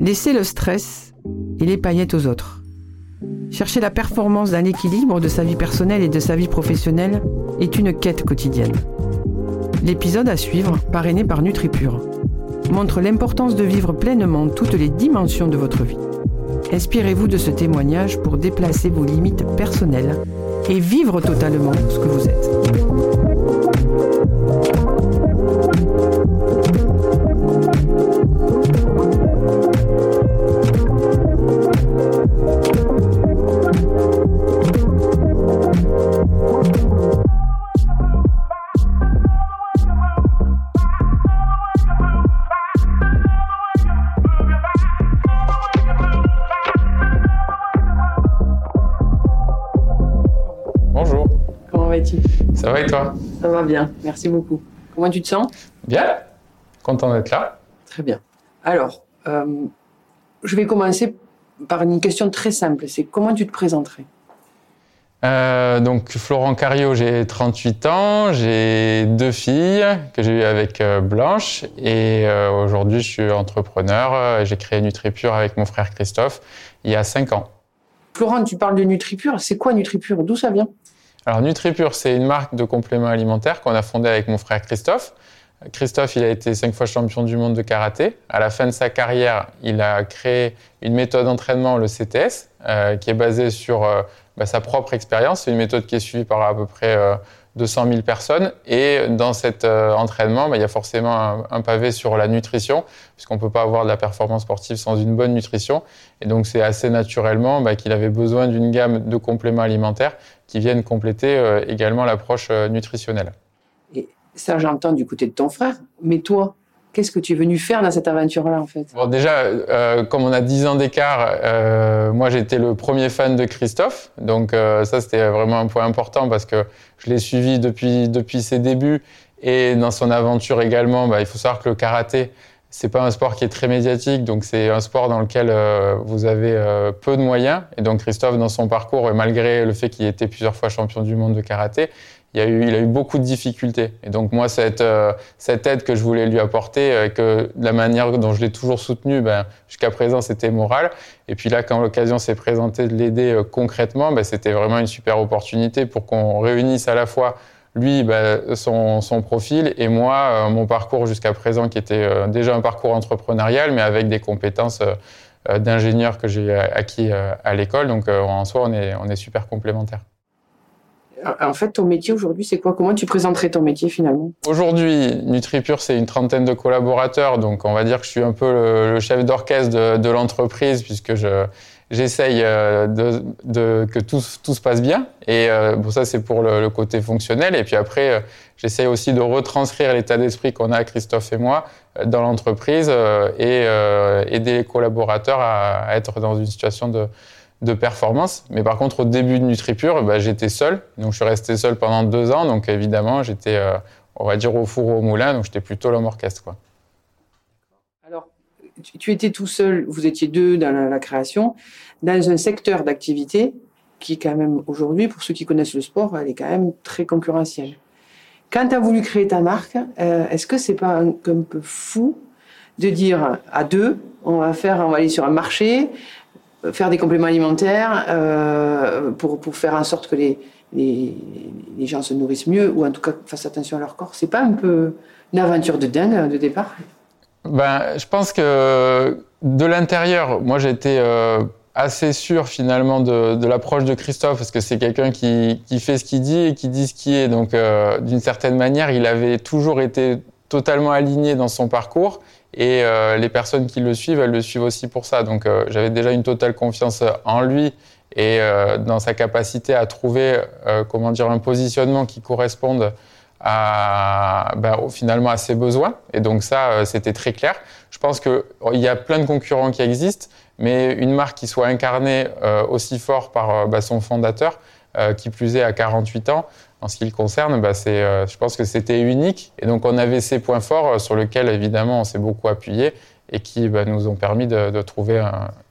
Laissez le stress et les paillettes aux autres. Chercher la performance d'un équilibre de sa vie personnelle et de sa vie professionnelle est une quête quotidienne. L'épisode à suivre, parrainé par NutriPure, montre l'importance de vivre pleinement toutes les dimensions de votre vie. Inspirez-vous de ce témoignage pour déplacer vos limites personnelles et vivre totalement ce que vous êtes. Bien, merci beaucoup. Comment tu te sens? Bien Content d'être là Très bien. Alors, euh, je vais commencer par une question très simple. C'est comment tu te présenterais? Euh, Donc Florent Cario, j'ai 38 ans, j'ai deux filles que j'ai eues avec euh, Blanche et euh, aujourd'hui je suis entrepreneur. J'ai créé NutriPure avec mon frère Christophe il y a 5 ans. Florent, tu parles de NutriPure. C'est quoi NutriPure? D'où ça vient? Alors NutriPure, c'est une marque de compléments alimentaires qu'on a fondée avec mon frère Christophe. Christophe, il a été cinq fois champion du monde de karaté. À la fin de sa carrière, il a créé une méthode d'entraînement, le CTS, euh, qui est basée sur euh, bah, sa propre expérience. C'est une méthode qui est suivie par à peu près 200 000 personnes. Et dans cet euh, entraînement, bah, il y a forcément un, un pavé sur la nutrition, puisqu'on ne peut pas avoir de la performance sportive sans une bonne nutrition. Et donc, c'est assez naturellement bah, qu'il avait besoin d'une gamme de compléments alimentaires qui viennent compléter euh, également l'approche euh, nutritionnelle. Et ça, j'entends du côté de ton frère. Mais toi, qu'est-ce que tu es venu faire dans cette aventure-là, en fait? Bon, déjà, euh, comme on a 10 ans d'écart, euh, moi j'étais le premier fan de Christophe. Donc euh, ça, c'était vraiment un point important parce que je l'ai suivi depuis, depuis ses débuts et dans son aventure également. Bah, il faut savoir que le karaté, c'est pas un sport qui est très médiatique, donc c'est un sport dans lequel vous avez peu de moyens. Et donc Christophe, dans son parcours, malgré le fait qu'il était plusieurs fois champion du monde de karaté, il, y a eu, il a eu beaucoup de difficultés. Et donc moi, cette, euh, cette aide que je voulais lui apporter, euh, que la manière dont je l'ai toujours soutenu, ben, jusqu'à présent, c'était moral. Et puis là, quand l'occasion s'est présentée de l'aider euh, concrètement, ben, c'était vraiment une super opportunité pour qu'on réunisse à la fois lui, ben, son, son profil, et moi, mon parcours jusqu'à présent, qui était déjà un parcours entrepreneurial, mais avec des compétences d'ingénieur que j'ai acquis à l'école. Donc en soi, on est, on est super complémentaires. En fait, ton métier aujourd'hui, c'est quoi? Comment tu présenterais ton métier finalement? Aujourd'hui, NutriPure, c'est une trentaine de collaborateurs, donc on va dire que je suis un peu le, chef d'orchestre de, l'entreprise, puisque je j'essaye euh, de, que tout, se passe bien. Et euh, bon, ça, c'est pour le, côté fonctionnel. Et puis après, euh, j'essaye aussi de retranscrire l'état d'esprit qu'on a, Christophe et moi, euh, dans l'entreprise euh, et euh, aider les collaborateurs à être dans une situation de, de performance. Mais par contre, au début de NutriPure, bah, j'étais seul. Donc, je suis resté seul pendant deux ans. Donc, évidemment, j'étais, euh, on va dire, au four ou au moulin. Donc, j'étais plutôt l'homme orchestre. Alors, tu, étais tout seul, vous étiez deux dans la, création, dans un secteur d'activité qui, quand même, aujourd'hui, pour ceux qui connaissent le sport, elle est quand même très concurrentielle. Quand tu as voulu créer ta marque, euh, est-ce que c'est pas un, un peu fou de dire à deux, on va faire, on va aller sur un marché, faire des compléments alimentaires euh, pour, pour faire en sorte que les, les, gens se nourrissent mieux ou en tout cas fassent attention à leur corps. C'est pas un peu une aventure de dingue de départ? Ben, je pense que de l'intérieur, moi j'étais euh, assez sûr finalement de, de l'approche de Christophe parce que c'est quelqu'un qui, qui fait ce qu'il dit et qui dit ce qui est. Donc euh, d'une certaine manière, il avait toujours été totalement aligné dans son parcours et euh, les personnes qui le suivent, elles le suivent aussi pour ça. Donc euh, j'avais déjà une totale confiance en lui et euh, dans sa capacité à trouver, euh, comment dire, un positionnement qui corresponde à, ben, finalement à ses besoins. Et donc ça, c'était très clair. Je pense qu'il y a plein de concurrents qui existent, mais une marque qui soit incarnée aussi fort par ben, son fondateur, qui plus est à 48 ans, en ce qui le concerne, bah, c'est, euh, je pense que c'était unique. Et donc, on avait ces points forts euh, sur lesquels, évidemment, on s'est beaucoup appuyé et qui bah, nous ont permis de, trouver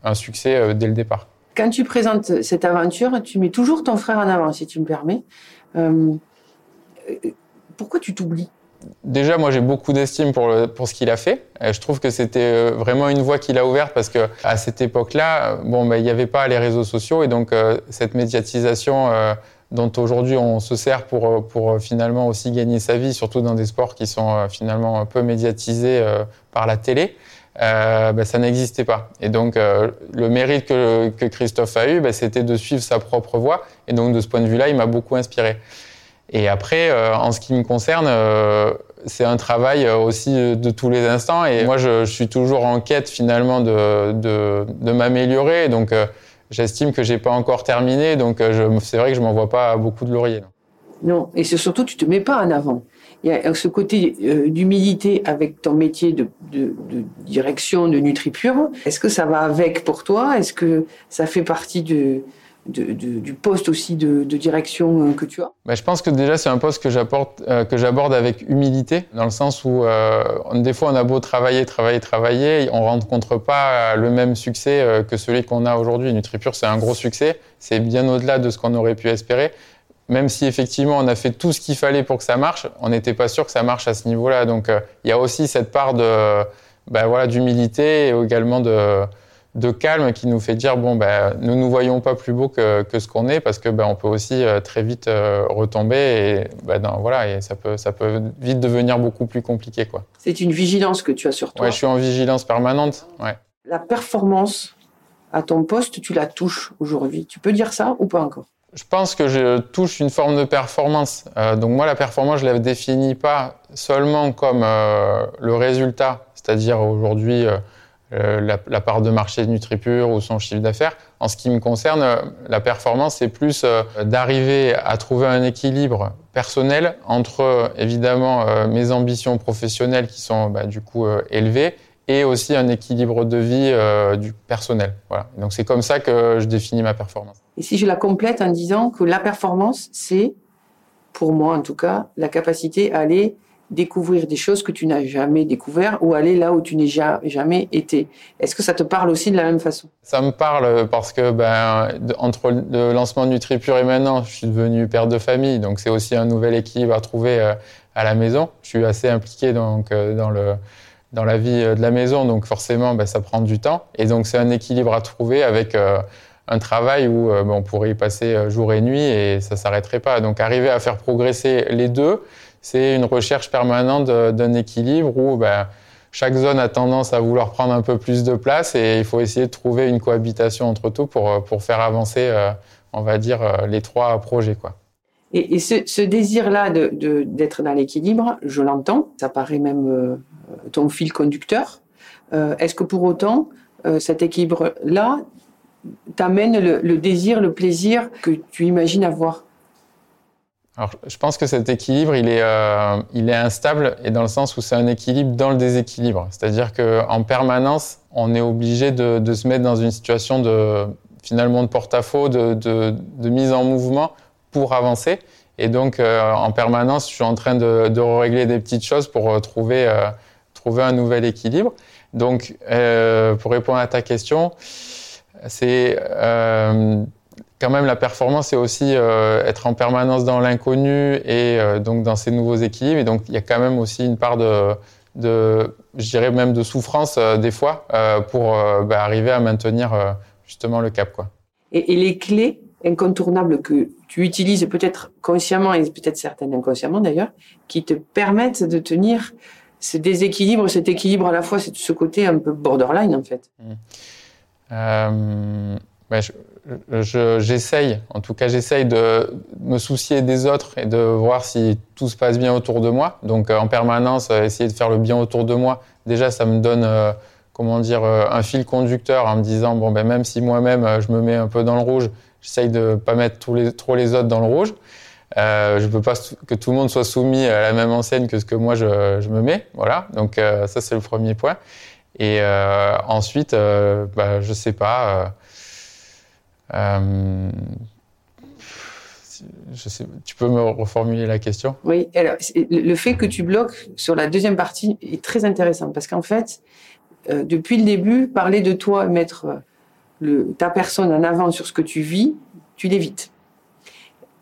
un, succès euh, dès le départ. Quand tu présentes cette aventure, tu mets toujours ton frère en avant, si tu me permets. pourquoi tu t'oublies? Déjà, moi, j'ai beaucoup d'estime pour, pour ce qu'il a fait. Et je trouve que c'était vraiment une voie qu'il a ouverte parce que à cette époque-là, bon, bah, il n'y avait pas les réseaux sociaux et donc cette médiatisation dont aujourd'hui on se sert pour, euh, pour euh, finalement aussi gagner sa vie, surtout dans des sports qui sont euh, finalement un peu médiatisés par la télé, euh, ben, ça n'existait pas. Et donc le mérite que, que, Christophe a eu, ben, c'était de suivre sa propre voie. Et donc de ce point de vue-là, il m'a beaucoup inspiré. Et après, en ce qui me concerne, c'est un travail aussi de tous les instants. Et moi, je, je suis toujours en quête finalement de, de, de m'améliorer. Donc j'estime que j'ai pas encore terminé, donc euh, c'est vrai que je m'envoie pas beaucoup de lauriers. Non, et surtout tu te mets pas en avant. Il y a ce côté euh, d'humilité avec ton métier de, de direction de NutriPure. Est-ce que ça va avec pour toi? Est-ce que ça fait partie de, du poste aussi de, direction euh, que tu as bah, Je pense que déjà c'est un poste que euh, j'aborde avec humilité, dans le sens où euh, des fois on a beau travailler, travailler, travailler, on rencontre pas le même succès que celui qu'on a aujourd'hui. NutriPure c'est un gros succès, c'est bien au-delà de ce qu'on aurait pu espérer. Même si effectivement on a fait tout ce qu'il fallait pour que ça marche, on n'était pas sûr que ça marche à ce niveau-là. Donc il y a aussi cette part de bah, voilà d'humilité et également de de calme qui nous fait dire bon ben nous nous voyons pas plus beau que, que ce qu'on est parce que ben on peut aussi euh, très vite euh, retomber et ben voilà et ça peut ça peut vite devenir beaucoup plus compliqué quoi. C'est une vigilance que tu as sur toi. Ouais, je suis en vigilance permanente. Ouais. La performance à ton poste, tu la touches aujourd'hui. Tu peux dire ça ou pas encore? Je pense que je touche une forme de performance. Euh, donc moi la performance, je la définis pas seulement comme le résultat, c'est-à-dire aujourd'hui euh, la, part de marché de NutriPure ou son chiffre d'affaires. En ce qui me concerne, euh, la performance, c'est plus euh, d'arriver à trouver un équilibre personnel entre évidemment mes ambitions professionnelles qui sont bah, du coup élevées et aussi un équilibre de vie du personnel. Voilà. Donc c'est comme ça que je définis ma performance. Et si je la complète en disant que la performance, c'est, pour moi en tout cas, la capacité à aller découvrir des choses que tu n'as jamais découvert ou aller là où tu n'es jamais été. Est-ce que ça te parle aussi de la même façon? Ça me parle parce que ben, entre le lancement de NutriPure et maintenant, je suis devenu père de famille, donc c'est aussi un nouvel équilibre à trouver euh, à la maison. Je suis assez impliqué euh, dans le dans la vie euh, de la maison, donc forcément, ben, ça prend du temps. Et donc c'est un équilibre à trouver avec un travail où on pourrait y passer jour et nuit et ça s'arrêterait pas. Donc arriver à faire progresser les deux c'est une recherche permanente d'un équilibre où ben, chaque zone a tendance à vouloir prendre un peu plus de place et il faut essayer de trouver une cohabitation entre tout pour, pour faire avancer, euh, on va dire, euh, les trois projets. Et, ce, désir-là d'être dans l'équilibre, je l'entends, ça paraît même euh, ton fil conducteur. Est-ce que pour autant, cet équilibre-là t'amène le désir, le plaisir que tu imagines avoir? Alors, je pense que cet équilibre, il est, euh, il est instable et dans le sens où c'est un équilibre dans le déséquilibre. C'est-à-dire qu'en permanence, on est obligé de, de, se mettre dans une situation de finalement de porte-à-faux, de, de, de, mise en mouvement pour avancer. Et donc, euh, en permanence, je suis en train de, régler des petites choses pour euh, trouver, euh, trouver un nouvel équilibre. Donc, pour répondre à ta question, c'est quand même la performance, c'est aussi euh, être en permanence dans l'inconnu et euh, donc dans ces nouveaux équilibres. Et donc il y a quand même aussi une part de, de je dirais même de souffrance euh, des fois pour bah, arriver à maintenir justement le cap. Quoi. Et, et, les clés incontournables que tu utilises peut-être consciemment et peut-être certaines inconsciemment d'ailleurs, qui te permettent de tenir ce déséquilibre, cet équilibre à la fois, c'est ce côté un peu borderline en fait. Mmh. Bah, je, j'essaye, en tout cas j'essaye de me soucier des autres et de voir si tout se passe bien autour de moi. Donc euh, en permanence, euh, essayer de faire le bien autour de moi. Déjà, ça me donne, euh, comment dire, un fil conducteur en me disant bon ben même si moi-même je me mets un peu dans le rouge, j'essaye de pas mettre trop les autres dans le rouge. Euh, je ne veux pas que tout le monde soit soumis à la même enseigne que ce que moi je, me mets. Voilà, donc euh, ça c'est le premier point. Et euh, ensuite, euh, bah, je sais pas. Euh, je sais, tu peux me reformuler la question? Oui, alors le fait que tu bloques sur la deuxième partie est très intéressant parce qu'en fait, euh, depuis le début, parler de toi, mettre le, ta personne en avant sur ce que tu vis, tu l'évites.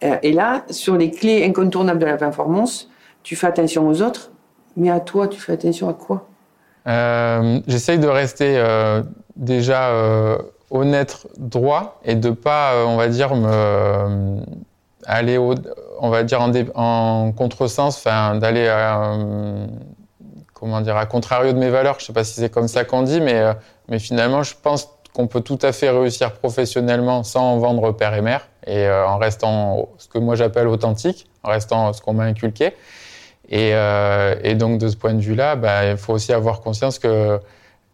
Euh, et là, sur les clés incontournables de la performance, tu fais attention aux autres, mais à toi, tu fais attention à quoi? Euh, J'essaye de rester euh, déjà euh, honnête, droit, et de pas, euh, on va dire, me aller au, on va dire en, dé, en contresens, enfin d'aller comment dire à contrario de mes valeurs. Je sais pas si c'est comme ça qu'on dit, mais mais finalement, je pense qu'on peut tout à fait réussir professionnellement sans vendre père et mère et euh, en restant ce que moi j'appelle authentique, en restant ce qu'on m'a inculqué. Et, euh, et, donc de ce point de vue-là, bah, il faut aussi avoir conscience que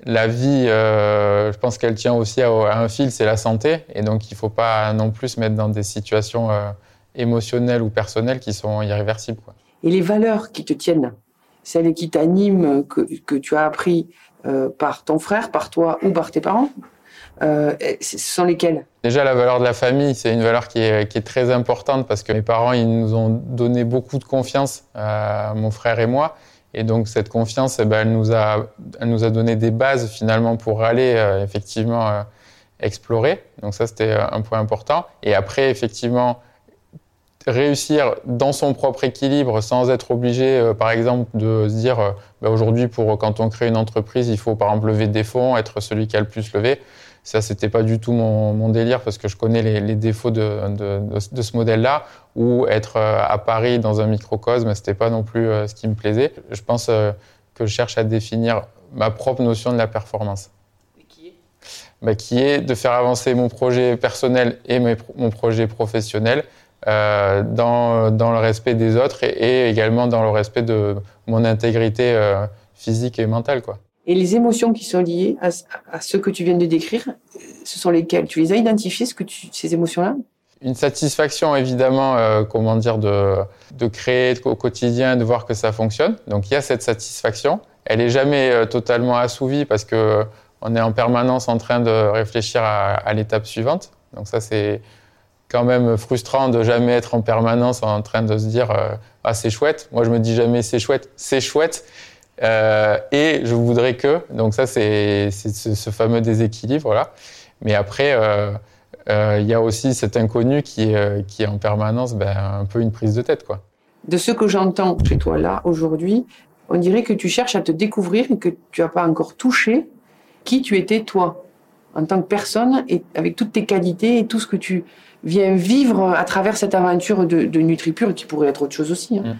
la vie, euh, je pense qu'elle tient aussi à, à un fil, c'est la santé. Et donc il ne faut pas non plus se mettre dans des situations euh, émotionnelles ou personnelles qui sont irréversibles. Quoi. Et les valeurs qui te tiennent, celles qui t'animent, que, que tu as appris euh, par ton frère, par toi ou par tes parents, euh, ce sont lesquels Déjà, la valeur de la famille, c'est une valeur qui est, qui est, très importante parce que mes parents, ils nous ont donné beaucoup de confiance, à mon frère et moi. Et donc, cette confiance, eh ben, elle, nous a, elle nous a donné des bases finalement pour aller euh, effectivement euh, explorer. Donc, ça, c'était un point important. Et après, effectivement, réussir dans son propre équilibre sans être obligé, euh, par exemple, de se dire euh, bah, aujourd'hui, pour quand on crée une entreprise, il faut par exemple lever des fonds, être celui qui a le plus levé. Ça, c'était pas du tout mon, délire parce que je connais les, défauts de ce modèle-là. Ou être euh, à Paris dans un microcosme, c'était pas non plus ce qui me plaisait. Je pense que je cherche à définir ma propre notion de la performance. Et qui est? Bah, Qui est de faire avancer mon projet personnel et mes, mon projet professionnel euh, dans, dans le respect des autres et, et, également dans le respect de mon intégrité euh, physique et mentale. Quoi. Et les émotions qui sont liées à, à, ce que tu viens de décrire, ce sont lesquelles? Tu les as identifiées, ce que tu, ces émotions-là? Une satisfaction, évidemment, euh, comment dire, de, créer au quotidien, de voir que ça fonctionne. Donc il y a cette satisfaction. Elle est jamais euh, totalement assouvie parce que on est en permanence en train de réfléchir à, à l'étape suivante. Donc ça, c'est quand même frustrant de jamais être en permanence en train de se dire euh, ah c'est chouette. Moi je me dis jamais c'est chouette, c'est chouette. Et je voudrais que donc ça c'est ce, fameux déséquilibre là. Mais après il y a aussi cet inconnu qui est, qui est en permanence ben, un peu une prise de tête quoi. De ce que j'entends chez toi là aujourd'hui, on dirait que tu cherches à te découvrir et que tu n'as pas encore touché qui tu étais toi en tant que personne et avec toutes tes qualités et tout ce que tu viens vivre à travers cette aventure de, de NutriPure qui pourrait être autre chose aussi. Hein. Mmh.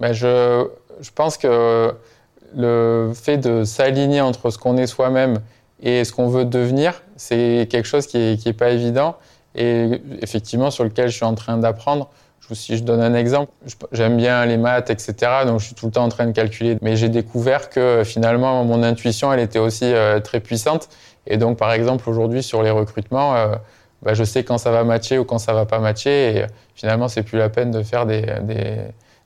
Ben je, je pense que le fait de s'aligner entre ce qu'on est soi-même et ce qu'on veut devenir, c'est quelque chose qui est, qui est pas évident et effectivement sur lequel je suis en train d'apprendre. Si je donne un exemple, j'aime bien les maths, etc. Donc je suis tout le temps en train de calculer. Mais j'ai découvert que finalement mon intuition, elle était aussi euh, très puissante. Et donc par exemple aujourd'hui sur les recrutements, euh, bah, je sais quand ça va matcher ou quand ça va pas matcher. Et finalement, c'est plus la peine de faire des, des,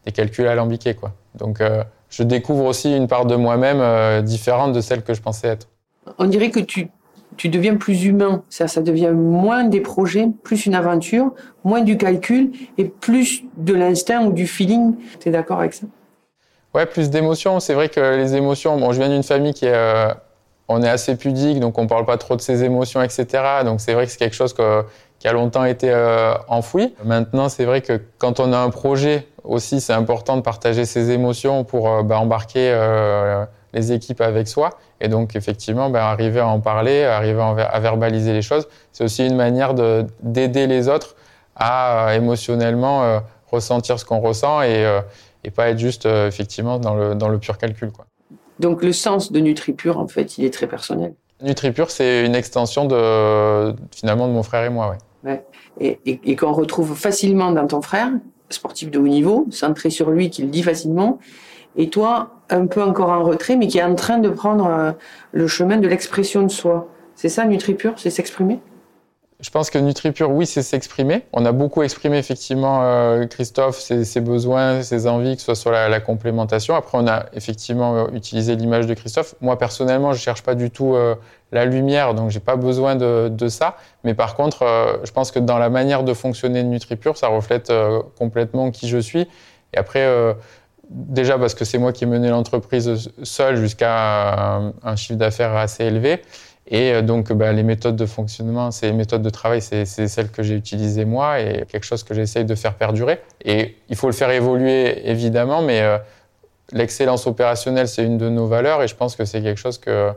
des calculs alambiqués. Quoi. Donc, euh, je découvre aussi une part de moi-même euh, différente de celle que je pensais être. On dirait que tu, tu deviens plus humain. Ça, ça devient moins des projets, plus une aventure, moins du calcul et plus de l'instinct ou du feeling. Tu es d'accord avec ça? Ouais, plus d'émotions. C'est vrai que les émotions, bon, je viens d'une famille qui est. Euh, on est assez pudique, donc on parle pas trop de ses émotions, etc. Donc c'est vrai que c'est quelque chose qui a longtemps été euh, enfoui. Maintenant, c'est vrai que quand on a un projet aussi, c'est important de partager ses émotions pour euh, bah, embarquer les équipes avec soi. Et donc, effectivement, bah, arriver à en parler, arriver à verbaliser les choses, c'est aussi une manière d'aider les autres à euh, émotionnellement ressentir ce qu'on ressent et, et pas être juste effectivement dans le, dans le pur calcul. Quoi. Donc le sens de NutriPure, en fait, il est très personnel. NutriPure, c'est une extension de finalement de mon frère et moi, ouais. ouais. Et, et, et qu'on retrouve facilement dans ton frère, sportif de haut niveau, centré sur lui, qui le dit facilement, et toi, un peu encore en retrait, mais qui est en train de prendre euh, le chemin de l'expression de soi. C'est ça, NutriPure, c'est s'exprimer? Je pense que NutriPure, oui, c'est s'exprimer. On a beaucoup exprimé effectivement, euh, Christophe, ses, besoins, ses envies, que ce soit sur la, complémentation. Après, on a effectivement euh, utilisé l'image de Christophe. Moi, personnellement, je cherche pas du tout la lumière, donc j'ai pas besoin de, de, ça. Mais par contre, je pense que dans la manière de fonctionner de NutriPure, ça reflète complètement qui je suis. Et après, déjà parce que c'est moi qui ai mené l'entreprise seul jusqu'à un chiffre d'affaires assez élevé. Et euh, donc, bah, les méthodes de fonctionnement, ces méthodes de travail, c'est celles que j'ai utilisées moi et quelque chose que j'essaye de faire perdurer. Et il faut le faire évoluer, évidemment, mais euh, l'excellence opérationnelle, c'est une de nos valeurs et je pense que c'est quelque chose que,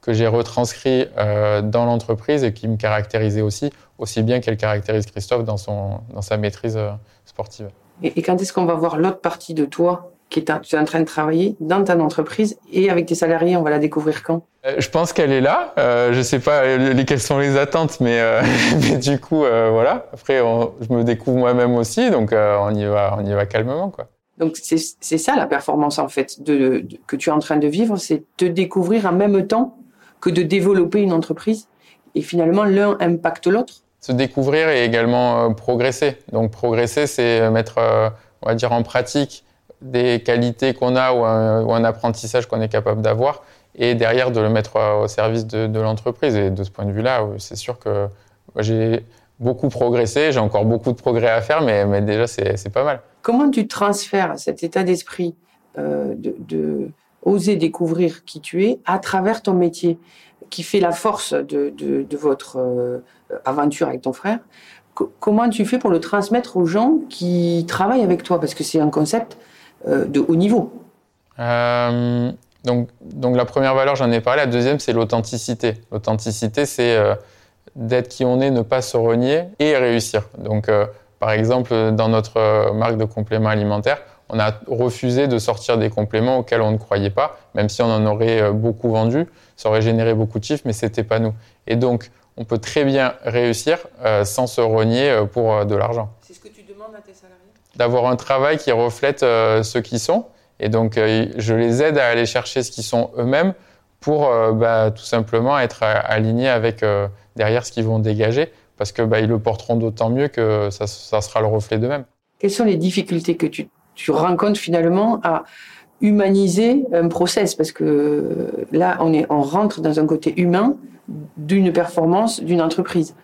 que j'ai retranscrit euh, dans l'entreprise et qui me caractérisait aussi, aussi bien qu'elle caractérise Christophe dans, son, dans sa maîtrise sportive. Et quand est-ce qu'on va voir l'autre partie de toi? Qui est, tu es en train de travailler dans ta entreprise et avec tes salariés, on va la découvrir quand? Euh, Je pense qu'elle est là. Euh, je sais pas les, quelles sont les attentes, mais, euh, mais du coup, euh, voilà. Après, je me découvre moi-même aussi, donc on y va, on y va calmement, quoi. Donc c'est ça la performance en fait de, que tu es en train de vivre, c'est te découvrir en même temps que de développer une entreprise. Et finalement, l'un impacte l'autre. Se découvrir et également progresser. Donc progresser, c'est mettre, on va dire, en pratique des qualités qu'on a ou un, apprentissage qu'on est capable d'avoir et derrière de le mettre au service de, l'entreprise. Et de ce point de vue-là, c'est sûr que j'ai beaucoup progressé, j'ai encore beaucoup de progrès à faire, mais, mais déjà c'est pas mal. Comment tu transfères cet état d'esprit euh, de, oser découvrir qui tu es à travers ton métier qui fait la force de, votre euh, aventure avec ton frère? Comment tu fais pour le transmettre aux gens qui travaillent avec toi? Parce que c'est un concept de haut niveau euh, donc, donc la première valeur, j'en ai parlé. La deuxième, c'est l'authenticité. L'authenticité, c'est euh, d'être qui on est, ne pas se renier et réussir. Donc, par exemple, dans notre marque de compléments alimentaires, on a refusé de sortir des compléments auxquels on ne croyait pas, même si on en aurait beaucoup vendu, ça aurait généré beaucoup de chiffres, mais c'était pas nous. Et donc, on peut très bien réussir sans se renier pour de l'argent. C'est ce que tu demandes à tes salariés d'avoir un travail qui reflète euh, ce qu'ils sont. Et donc, euh, je les aide à aller chercher ce qu'ils sont eux-mêmes pour euh, bah, tout simplement être alignés avec derrière ce qu'ils vont dégager, parce que bah, ils le porteront d'autant mieux que ça, sera le reflet d'eux-mêmes. Quelles sont les difficultés que tu, rencontres finalement à humaniser un process? Parce que là, on rentre dans un côté humain d'une performance d'une entreprise.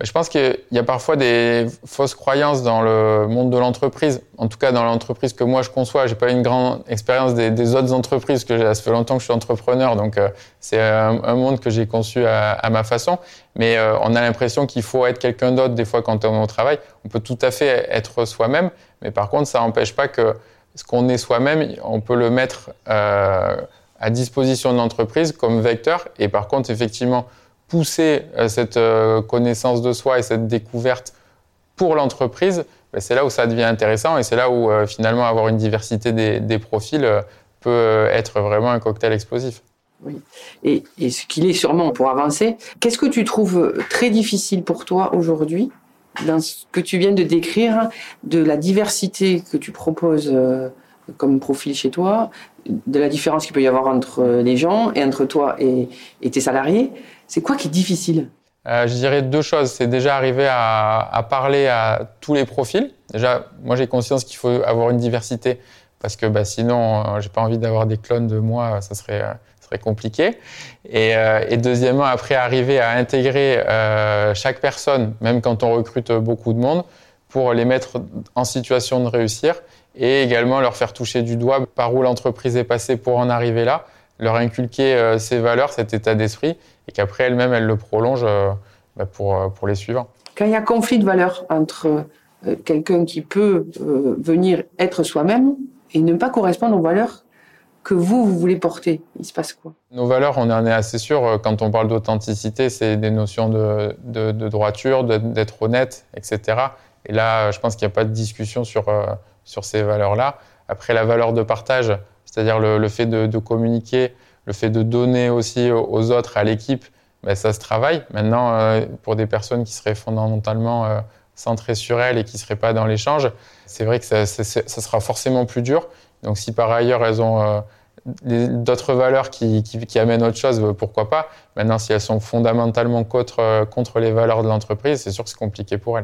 Je pense qu'il y a parfois des fausses croyances dans le monde de l'entreprise. En tout cas, dans l'entreprise que moi je conçois, j'ai pas une grande expérience des, autres entreprises que ça fait longtemps que je suis entrepreneur, donc euh, c'est un, monde que j'ai conçu à, ma façon. Mais euh, on a l'impression qu'il faut être quelqu'un d'autre des fois quand on est au travail. On peut tout à fait être soi-même, mais par contre, ça n'empêche pas que ce qu'on est soi-même, on peut le mettre euh, à disposition de l'entreprise comme vecteur. Et par contre, effectivement, pousser euh, cette euh, connaissance de soi et cette découverte pour l'entreprise, ben, c'est là où ça devient intéressant et c'est là où euh, finalement avoir une diversité des, profils peut être vraiment un cocktail explosif. Oui. Et, ce qu'il est sûrement pour avancer, qu'est-ce que tu trouves très difficile pour toi aujourd'hui dans ce que tu viens de décrire, de la diversité que tu proposes comme profil chez toi, de la différence qu'il peut y avoir entre les gens et entre toi et tes salariés? C'est quoi qui est difficile euh, je dirais deux choses. C'est déjà arriver à, parler à tous les profils. Déjà, moi, j'ai conscience qu'il faut avoir une diversité parce que bah, sinon, euh, j'ai pas envie d'avoir des clones de moi, ça serait, euh, serait compliqué. Et, deuxièmement, après, arriver à intégrer chaque personne, même quand on recrute beaucoup de monde, pour les mettre en situation de réussir et également leur faire toucher du doigt par où l'entreprise est passée pour en arriver là, leur inculquer ces valeurs, cet état d'esprit et qu'après elle-même, elle le prolonge euh, bah, pour, euh, pour les suivants. Quand il y a conflit de valeurs entre euh, quelqu'un qui peut venir être soi-même et ne pas correspondre aux valeurs que vous, vous voulez porter, il se passe quoi? Nos valeurs, on en est assez sûr. Quand on parle d'authenticité, c'est des notions de, de, de droiture, d'être honnête, etc. Et là, je pense qu'il n'y a pas de discussion sur, sur ces valeurs-là. Après, la valeur de partage, c'est-à-dire le, fait de, communiquer le fait de donner aussi aux autres, à l'équipe, ben, ça se travaille. Maintenant, euh, pour des personnes qui seraient fondamentalement euh, centrées sur elles et qui ne seraient pas dans l'échange, c'est vrai que ça, sera forcément plus dur. Donc si par ailleurs elles ont euh, d'autres valeurs qui, amènent autre chose, pourquoi pas. Maintenant, si elles sont fondamentalement contre les valeurs de l'entreprise, c'est sûr que c'est compliqué pour elles.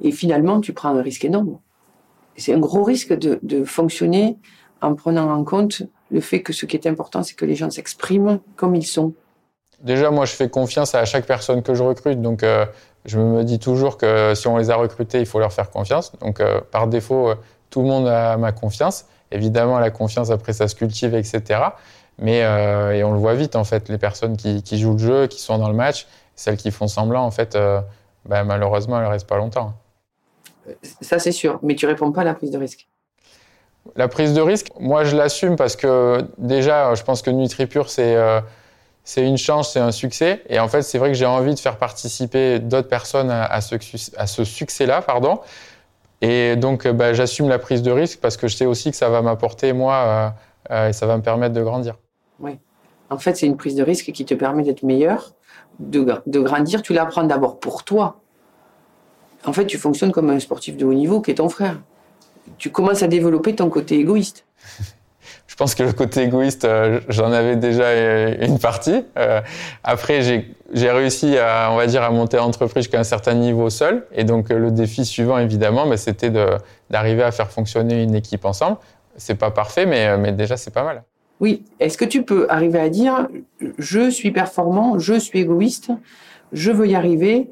Et finalement, tu prends un risque énorme. C'est un gros risque de, fonctionner en prenant en compte le fait que ce qui est important, c'est que les gens s'expriment comme ils sont. Déjà, moi, je fais confiance à chaque personne que je recrute. Donc, euh, je me dis toujours que si on les a recrutés, il faut leur faire confiance. Donc, euh, par défaut, euh, tout le monde a ma confiance. Évidemment, la confiance, après, ça se cultive, etc. Mais, et on le voit vite, en fait, les personnes qui, qui, jouent le jeu, qui sont dans le match, celles qui font semblant, en fait, bah, malheureusement, elles ne restent pas longtemps. Ça, c'est sûr. Mais tu réponds pas à la prise de risque. La prise de risque, moi je l'assume parce que déjà, je pense que NutriPure, c'est euh, c'est une chance, c'est un succès. Et en fait, c'est vrai que j'ai envie de faire participer d'autres personnes à, ce, à ce succès-là. pardon. Et donc, euh, bah, j'assume la prise de risque parce que je sais aussi que ça va m'apporter, moi, euh, et ça va me permettre de grandir. Oui. En fait, c'est une prise de risque qui te permet d'être meilleur, de, de grandir. Tu l'apprends d'abord pour toi. En fait, tu fonctionnes comme un sportif de haut niveau qui est ton frère tu commences à développer ton côté égoïste. Je pense que le côté égoïste, euh, j'en avais déjà une partie. Euh, après, j'ai réussi à, on va dire, à monter l'entreprise jusqu'à un certain niveau seul. Et donc, le défi suivant, évidemment, bah, c'était d'arriver à faire fonctionner une équipe ensemble. C'est pas parfait, mais, mais déjà, c'est pas mal. Oui. Est-ce que tu peux arriver à dire, je suis performant, je suis égoïste, je veux y arriver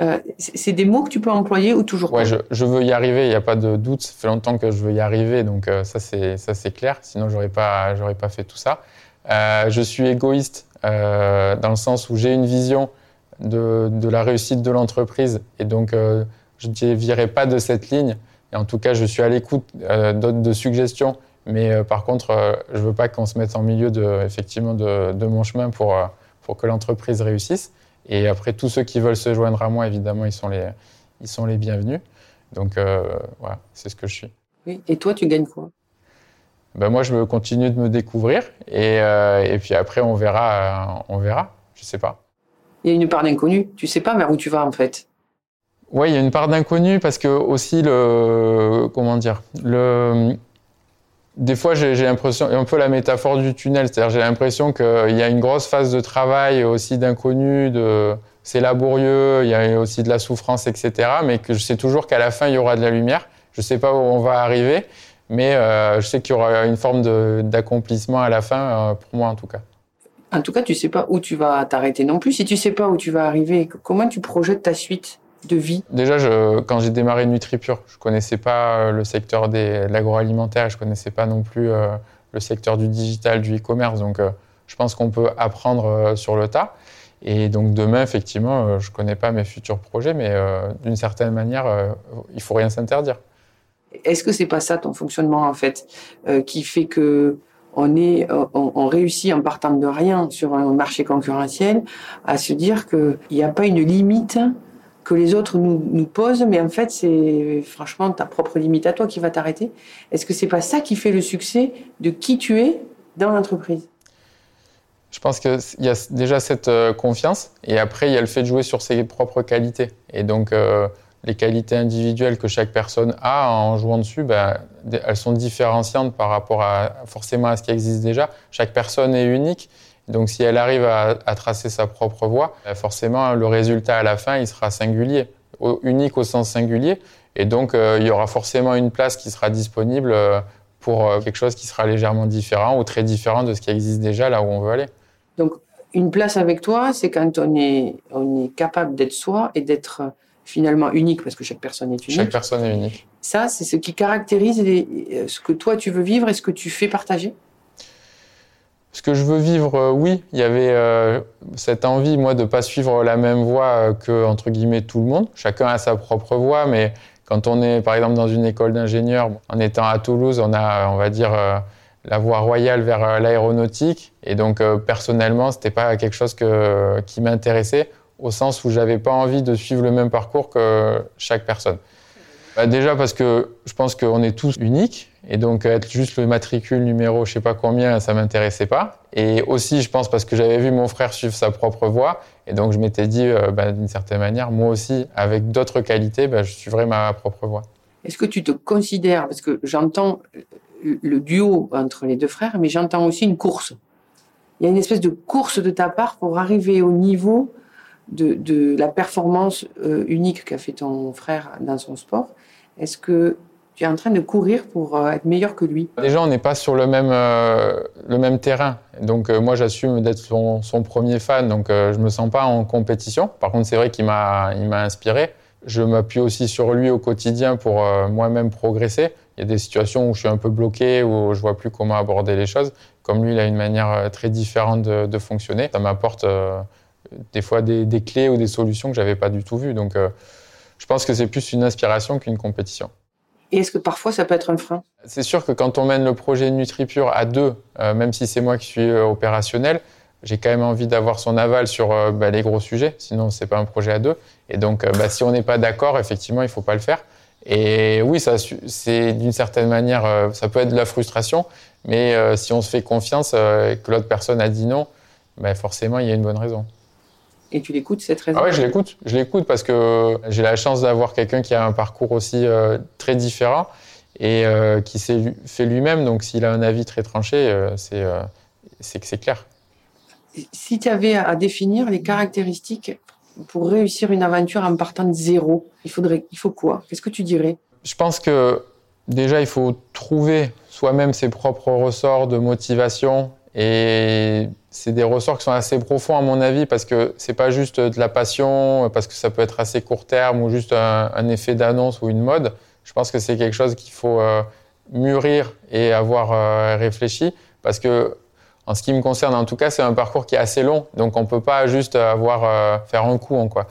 euh, c'est des mots que tu peux employer ou toujours ouais, pas je, veux y arriver, il n'y a pas de doute. Ça fait longtemps que je veux y arriver, donc euh, ça c'est clair. Sinon, j'aurais pas j'aurais pas fait tout ça. Euh, je suis égoïste dans le sens où j'ai une vision de, de, la réussite de l'entreprise et donc je ne dévierai pas de cette ligne. Et en tout cas, je suis à l'écoute de suggestions, mais par contre, je veux pas qu'on se mette en milieu de effectivement de, de mon chemin pour pour que l'entreprise réussisse. Et après, tous ceux qui veulent se joindre à moi, évidemment, ils sont les, ils sont les bienvenus. Donc euh, voilà, c'est ce que je suis. Oui. Et toi, tu gagnes quoi? Ben moi, je veux continuer de me découvrir et, euh, et puis après, on verra. Euh, on verra. Je sais pas. Il y a une part d'inconnu. Tu sais pas vers où tu vas en fait. Oui, il y a une part d'inconnu parce que aussi le comment dire le des fois, j'ai l'impression, un peu la métaphore du tunnel, c'est-à-dire j'ai l'impression qu'il y a une grosse phase de travail aussi d'inconnu, de c'est laborieux, il y a aussi de la souffrance, etc. Mais que je sais toujours qu'à la fin, il y aura de la lumière. Je ne sais pas où on va arriver, mais euh, je sais qu'il y aura une forme d'accomplissement à la fin, euh, pour moi en tout cas. En tout cas, tu ne sais pas où tu vas t'arrêter non plus. Si tu ne sais pas où tu vas arriver, comment tu projettes ta suite? De vie Déjà, je, quand j'ai démarré NutriPure, je connaissais pas euh, le secteur de l'agroalimentaire, je connaissais pas non plus euh, le secteur du digital, du e-commerce. Donc, euh, je pense qu'on peut apprendre sur le tas. Et donc demain, effectivement, je connais pas mes futurs projets, mais d'une certaine manière, il faut rien s'interdire. Est-ce que c'est pas ça ton fonctionnement en fait, qui fait que on, est, on, réussit en partant de rien sur un marché concurrentiel à se dire qu'il n'y a pas une limite que les autres nous, posent, mais en fait, c'est franchement ta propre limite à toi qui va t'arrêter. Est-ce que c'est pas ça qui fait le succès de qui tu es dans l'entreprise? Je pense qu'il y a déjà cette euh, confiance, et après, il y a le fait de jouer sur ses propres qualités. Et donc, euh, les qualités individuelles que chaque personne a en jouant dessus, ben, elles sont différenciantes par rapport à, forcément à ce qui existe déjà. Chaque personne est unique. Donc si elle arrive à, tracer sa propre voie, euh, forcément le résultat à la fin, il sera singulier, unique au sens singulier. Et donc, il y aura forcément une place qui sera disponible pour quelque chose qui sera légèrement différent ou très différent de ce qui existe déjà là où on veut aller. Donc, une place avec toi, c'est quand on est, on est capable d'être soi et d'être finalement unique, parce que chaque personne est unique. Chaque personne est unique. Ça, c'est ce qui caractérise ce que toi tu veux vivre et ce que tu fais partager? Ce que je veux vivre, euh, oui, il y avait euh, cette envie, moi, de pas suivre la même voie euh, que, entre guillemets, tout le monde. Chacun a sa propre voie, mais quand on est, par exemple, dans une école d'ingénieur, en étant à Toulouse, on a, on va dire, la voie royale vers l'aéronautique. Et donc, personnellement, ce n'était pas quelque chose que, qui m'intéressait, au sens où j'avais pas envie de suivre le même parcours que chaque personne. Bah, déjà parce que je pense qu'on est tous uniques et donc être juste le matricule numéro je sais pas combien, ça m'intéressait pas. Et aussi je pense parce que j'avais vu mon frère suivre sa propre voie et donc je m'étais dit euh, bah, d'une certaine manière moi aussi avec d'autres qualités bah, je suivrai ma propre voie. Est-ce que tu te considères parce que j'entends le duo entre les deux frères mais j'entends aussi une course. Il y a une espèce de course de ta part pour arriver au niveau de, de la performance euh, unique qu'a fait ton frère dans son sport. Est-ce que tu es en train de courir pour euh, être meilleur que lui Déjà, on n'est pas sur le même, euh, le même terrain. Donc, moi, j'assume d'être son, son, premier fan. Donc, je ne me sens pas en compétition. Par contre, c'est vrai qu'il m'a inspiré. Je m'appuie aussi sur lui au quotidien pour moi-même progresser. Il y a des situations où je suis un peu bloqué, où je vois plus comment aborder les choses. Comme lui, il a une manière très différente de, fonctionner. Ça m'apporte des fois des, clés ou des solutions que j'avais pas du tout vues. Donc, euh, je pense que c'est plus une inspiration qu'une compétition. Et est-ce que parfois ça peut être un frein? C'est sûr que quand on mène le projet NutriPure à deux, euh, même si c'est moi qui suis euh, opérationnel, j'ai quand même envie d'avoir son aval sur bah, les gros sujets. Sinon, c'est pas un projet à deux. Et donc, bah, si on n'est pas d'accord, effectivement, il faut pas le faire. Et oui, c'est d'une certaine manière, ça peut être de la frustration, mais si on se fait confiance et que l'autre personne a dit non, bah, forcément, il y a une bonne raison. Et tu l'écoutes, cette raison Ah ouais, je l'écoute. Je l'écoute parce que j'ai la chance d'avoir quelqu'un qui a un parcours aussi euh, très différent et euh, qui s'est fait lui-même. Donc, s'il a un avis très tranché, euh, c'est que c'est clair. Si tu avais à définir les caractéristiques pour réussir une aventure en partant de zéro, il, faudrait, il faut quoi? Qu'est-ce que tu dirais? Je pense que déjà, il faut trouver soi-même ses propres ressorts de motivation et c'est des ressorts qui sont assez profonds à mon avis parce que c'est pas juste de la passion, parce que ça peut être assez court terme ou juste un, effet d'annonce ou une mode. Je pense que c'est quelque chose qu'il faut euh, mûrir et avoir euh, réfléchi parce que en ce qui me concerne, en tout cas, c'est un parcours qui est assez long, donc on peut pas juste avoir euh, faire un coup en quoi.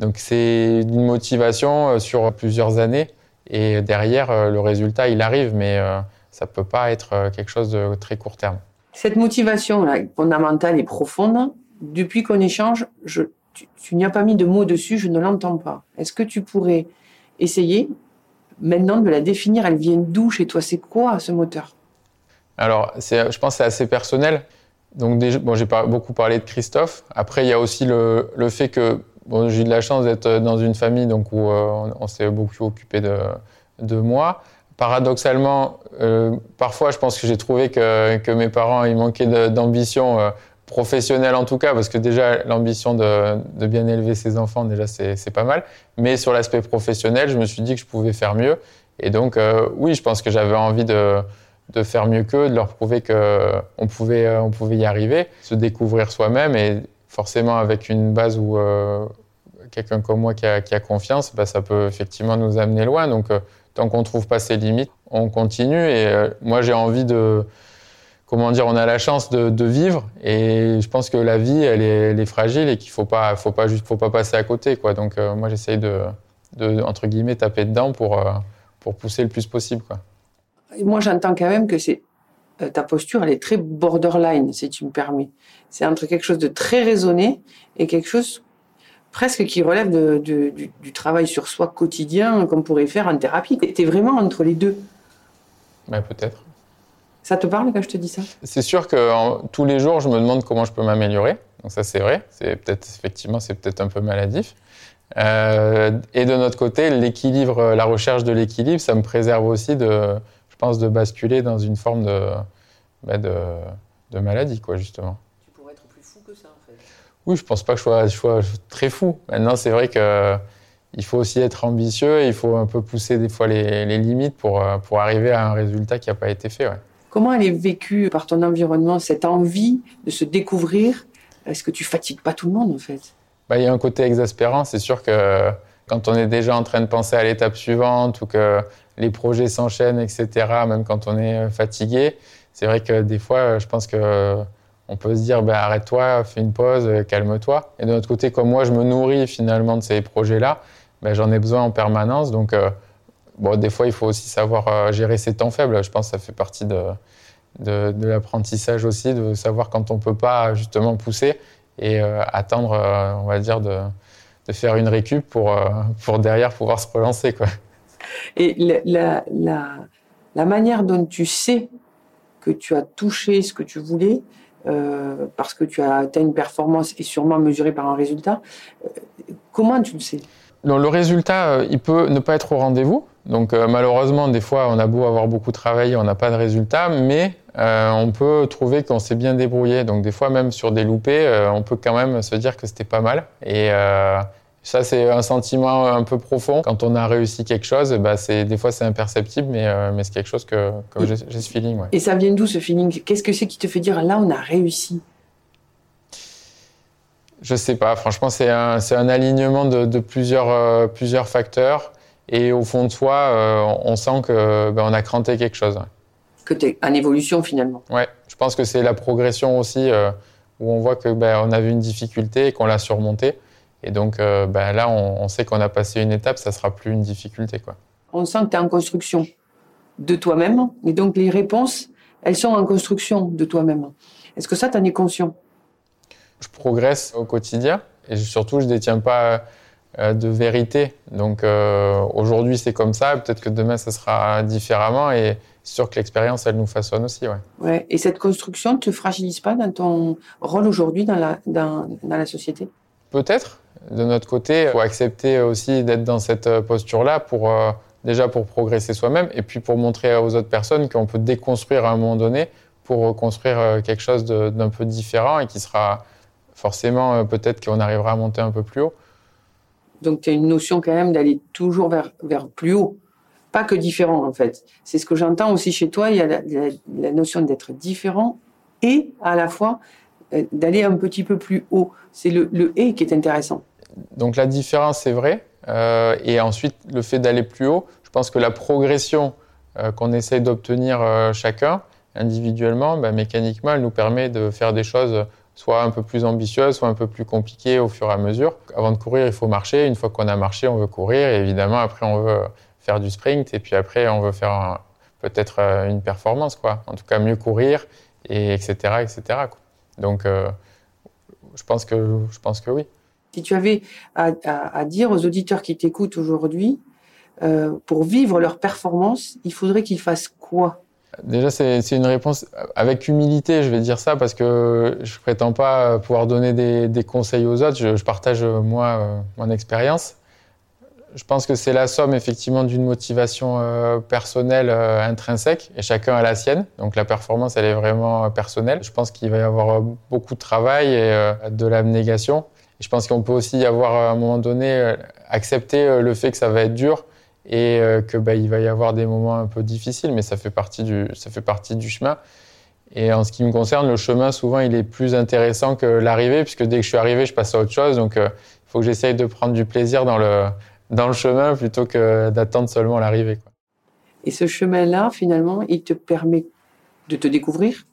Donc c'est une motivation sur plusieurs années et derrière le résultat il arrive, mais ça peut pas être quelque chose de très court terme. Cette motivation fondamentale et profonde, depuis qu'on échange, tu, n'y as pas mis de mots dessus, je ne l'entends pas. Est-ce que tu pourrais essayer maintenant de la définir? Elle vient d'où chez toi? C'est quoi ce moteur? Alors, je pense que c'est assez personnel. Donc, bon, j'ai beaucoup parlé de Christophe. Après, il y a aussi le, fait que j'ai eu de la chance d'être dans une famille donc, où euh, on, s'est beaucoup occupé de moi paradoxalement, euh, parfois, je pense que j'ai trouvé que, mes parents, ils manquaient d'ambition euh, professionnelle en tout cas, parce que déjà, l'ambition de, bien élever ses enfants, déjà, c'est pas mal. Mais sur l'aspect professionnel, je me suis dit que je pouvais faire mieux. Et donc, euh, oui, je pense que j'avais envie de, faire mieux qu'eux, de leur prouver qu'on pouvait, on pouvait y arriver, se découvrir soi-même et forcément avec une base où quelqu'un comme moi qui a, qui a confiance, bah, ça peut effectivement nous amener loin. Donc, tant qu'on trouve pas ses limites, on continue. Et euh, moi, j'ai envie de. Comment dire On a la chance de, vivre. Et je pense que la vie, elle est, fragile et qu'il faut pas, faut, pas juste, faut pas passer à côté. Quoi. Donc, euh, moi, j'essaye de, entre guillemets, taper dedans pour, euh, pour pousser le plus possible. Quoi. moi, j'entends quand même que c'est ta posture, elle est très borderline, si tu me permets. C'est entre quelque chose de très raisonné et quelque chose presque qui relève de, du, travail sur soi quotidien qu'on pourrait faire en thérapie. Tu es vraiment entre les deux. Ben, Peut-être. Ça te parle quand je te dis ça? C'est sûr que tous les jours, je me demande comment je peux m'améliorer. Donc ça, c'est vrai. C'est peut-être effectivement, c'est peut-être un peu maladif. Euh, et de notre côté, l'équilibre, la recherche de l'équilibre, ça me préserve aussi de, je pense, de basculer dans une forme de, de, de maladie, quoi, justement. Oui, je pense pas que je sois, très fou. Maintenant, c'est vrai que il faut aussi être ambitieux et il faut un peu pousser des fois les, les limites pour, pour arriver à un résultat qui n'a pas été fait. Ouais. Comment elle est vécue par ton environnement, cette envie de se découvrir? Est-ce que tu fatigues pas tout le monde en fait? Bah, Il y a un côté exaspérant. C'est sûr que quand on est déjà en train de penser à l'étape suivante ou que les projets s'enchaînent, etc., même quand on est euh, fatigué, c'est vrai que des fois, je pense que on peut se dire bah, arrête-toi, fais une pause, calme-toi. Et de l'autre côté, comme moi, je me nourris finalement de ces projets-là, bah, j'en ai besoin en permanence. Donc, euh, des fois, il faut aussi savoir euh, gérer ses temps faibles. Je pense que ça fait partie de, l'apprentissage aussi, de savoir quand on ne peut pas justement pousser et attendre, on va dire, de, faire une récup pour, euh, derrière pouvoir se relancer. Et la, manière dont tu sais que tu as touché ce que tu voulais, euh, parce que tu as atteint une performance et sûrement mesurée par un résultat, euh, comment tu le sais? Non, Le résultat, il peut ne pas être au rendez-vous. Donc malheureusement, des fois, on a beau avoir beaucoup travaillé, on n'a pas de résultat, mais on peut trouver qu'on s'est bien débrouillé. Donc des fois, même sur des loupés, on peut quand même se dire que c'était pas mal. Et, ça, c'est un sentiment un peu profond. Quand on a réussi quelque chose, bah, c'est, des fois, c'est imperceptible, mais, euh, mais c'est quelque chose que, j'ai, ce feeling. Ouais. Et ça vient d'où ce feeling? Qu'est-ce que c'est qui te fait dire là, on a réussi? Je sais pas. Franchement, c'est un, c'est un alignement de, plusieurs, euh, plusieurs facteurs. Et au fond de soi, euh, on sent que ben, on a cranté quelque chose. Que tu es en évolution finalement. Ouais, je pense que c'est la progression aussi où on voit que ben, on avait une difficulté et qu'on l'a surmontée. Et donc euh, ben là, on, sait qu'on a passé une étape, ça sera plus une difficulté. Quoi. On sent que tu es en construction de toi-même. Et donc les réponses, elles sont en construction de toi-même. Est-ce que ça, tu en es conscient? Je progresse au quotidien et surtout, je ne détiens pas euh, de vérité. Donc euh, aujourd'hui, c'est comme ça. Peut-être que demain, ça sera différemment. Et c'est sûr que l'expérience, elle nous façonne aussi. Ouais. Ouais. Et cette construction ne te fragilise pas dans ton rôle aujourd'hui dans la, dans, dans la société? Peut-être. De notre côté, il faut accepter aussi d'être dans cette euh, posture-là pour euh, déjà pour progresser soi-même et puis pour montrer aux autres personnes qu'on peut déconstruire à un moment donné pour construire euh, quelque chose d'un peu différent et qui sera forcément peut-être qu'on arrivera à monter un peu plus haut. Donc tu as une notion quand même d'aller toujours vers, vers plus haut, pas que différent en fait. C'est ce que j'entends aussi chez toi, il y a la, notion d'être différent et à la fois d'aller un petit peu plus haut. C'est le et qui est intéressant. Donc la différence, c'est vrai. Euh, et ensuite, le fait d'aller plus haut, je pense que la progression euh, qu'on essaie d'obtenir euh, chacun, individuellement, bah, mécaniquement, elle nous permet de faire des choses soit un peu plus ambitieuses, soit un peu plus compliquées au fur et à mesure. Avant de courir, il faut marcher. Une fois qu'on a marché, on veut courir. Et évidemment, après, on veut faire du sprint. Et puis après, on veut faire peut-être une performance, quoi. En tout cas, mieux courir, et etc., etc. Donc, je pense que, je pense que oui. Si tu avais à, dire aux auditeurs qui t'écoutent aujourd'hui, euh, pour vivre leur performance, il faudrait qu'ils fassent quoi? Déjà, c'est une réponse avec humilité, je vais dire ça, parce que je prétends pas pouvoir donner des, conseils aux autres. Je, partage, moi, euh, mon expérience. Je pense que c'est la somme, effectivement, d'une motivation euh, personnelle intrinsèque, et chacun a la sienne. Donc la performance, elle est vraiment personnelle. Je pense qu'il va y avoir beaucoup de travail et de l'abnégation je pense qu'on peut aussi avoir à un moment donné euh, accepter euh, le fait que ça va être dur et euh, que bah, il va y avoir des moments un peu difficiles, mais ça fait partie du ça fait partie du chemin. Et en ce qui me concerne, le chemin souvent il est plus intéressant que l'arrivée, puisque dès que je suis arrivé, je passe à autre chose. Donc il faut que j'essaye de prendre du plaisir dans le dans le chemin plutôt que d'attendre seulement l'arrivée. Et ce chemin-là, finalement, il te permet de te découvrir?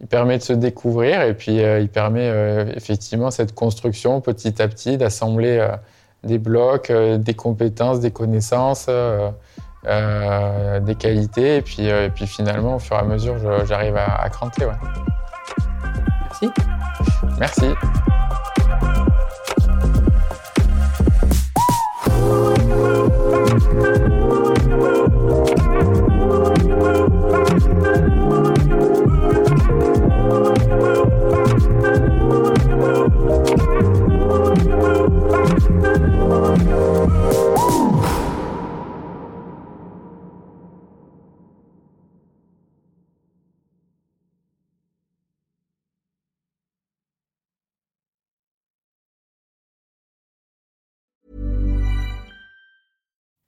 il permet de se découvrir et puis euh, il permet euh, effectivement cette construction petit à petit d'assembler euh, des blocs, des compétences, des connaissances, des qualités et puis, et puis finalement au fur et à mesure j'arrive à, à, cranter. Merci. Merci.